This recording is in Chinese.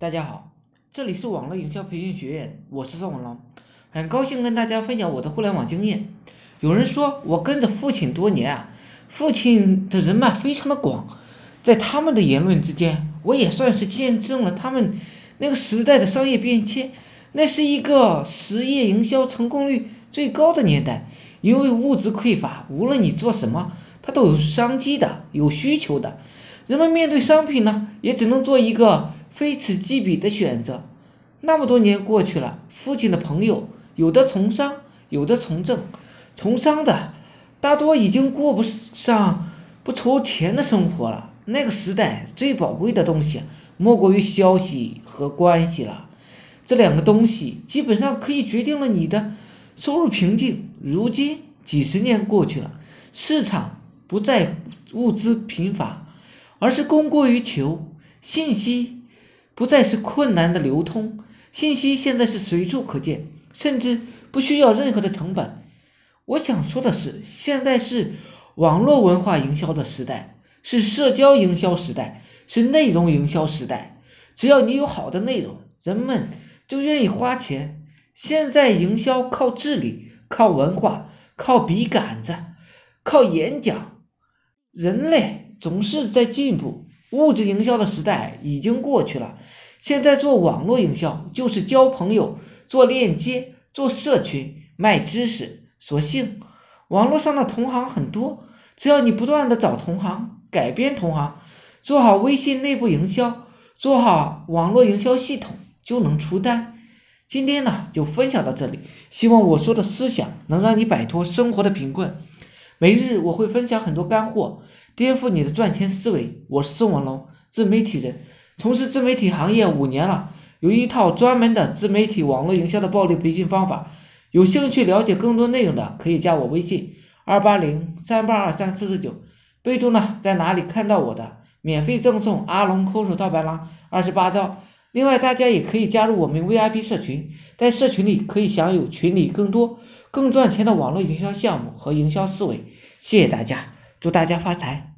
大家好，这里是网络营销培训学院，我是宋文龙，很高兴跟大家分享我的互联网经验。有人说我跟着父亲多年啊，父亲的人脉非常的广，在他们的言论之间，我也算是见证了他们那个时代的商业变迁。那是一个实业营销成功率最高的年代，因为物质匮乏，无论你做什么，它都有商机的，有需求的。人们面对商品呢，也只能做一个。非此即彼的选择，那么多年过去了，父亲的朋友有的从商，有的从政。从商的大多已经过不上不愁钱的生活了。那个时代最宝贵的东西，莫过于消息和关系了。这两个东西基本上可以决定了你的收入瓶颈。如今几十年过去了，市场不再物资贫乏，而是供过于求，信息。不再是困难的流通，信息现在是随处可见，甚至不需要任何的成本。我想说的是，现在是网络文化营销的时代，是社交营销时代，是内容营销时代。只要你有好的内容，人们就愿意花钱。现在营销靠智力，靠文化，靠笔杆子，靠演讲。人类总是在进步。物质营销的时代已经过去了，现在做网络营销就是交朋友、做链接、做社群、卖知识。所幸网络上的同行很多，只要你不断的找同行、改编同行，做好微信内部营销，做好网络营销系统，就能出单。今天呢，就分享到这里，希望我说的思想能让你摆脱生活的贫困。每日我会分享很多干货。颠覆你的赚钱思维，我是宋文龙，自媒体人，从事自媒体行业五年了，有一套专门的自媒体网络营销的暴力培训方法。有兴趣了解更多内容的，可以加我微信二八零三八二三四四九，备注呢在哪里看到我的，免费赠送阿龙抠手套白狼二十八招。另外，大家也可以加入我们 VIP 社群，在社群里可以享有群里更多更赚钱的网络营销项目和营销思维。谢谢大家，祝大家发财。